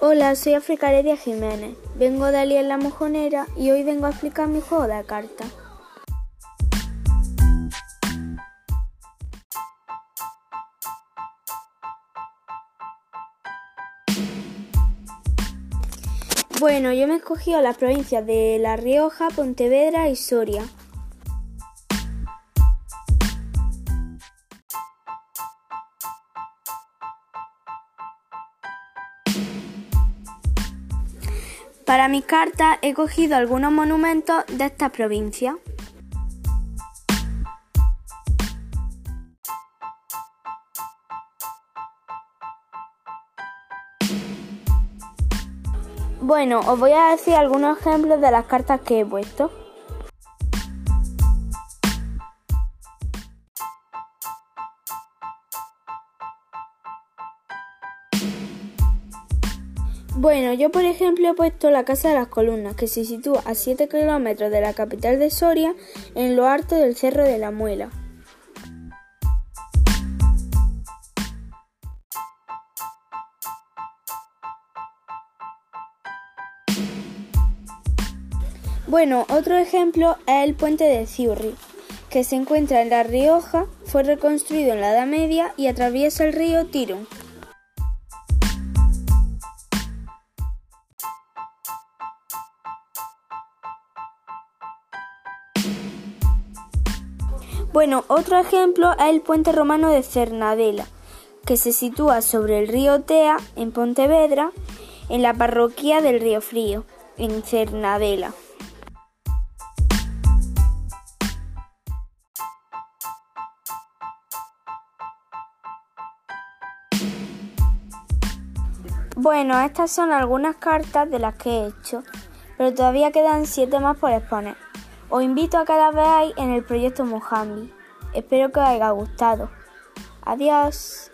Hola, soy África Heredia Jiménez. Vengo de Ali en la Mojonera y hoy vengo a explicar mi juego de cartas. Bueno, yo me he escogido las provincias de La Rioja, Pontevedra y Soria. Para mis cartas he cogido algunos monumentos de esta provincia. Bueno, os voy a decir algunos ejemplos de las cartas que he puesto. Bueno, yo por ejemplo he puesto la Casa de las Columnas, que se sitúa a 7 kilómetros de la capital de Soria, en lo alto del Cerro de la Muela. Bueno, otro ejemplo es el puente de Ciurri, que se encuentra en La Rioja, fue reconstruido en la Edad Media y atraviesa el río Tirón. Bueno, otro ejemplo es el puente romano de Cernadela, que se sitúa sobre el río Tea, en Pontevedra, en la parroquia del Río Frío, en Cernadela. Bueno, estas son algunas cartas de las que he hecho, pero todavía quedan siete más por exponer. Os invito a que las veáis en el proyecto Mojambi. Espero que os haya gustado. Adiós.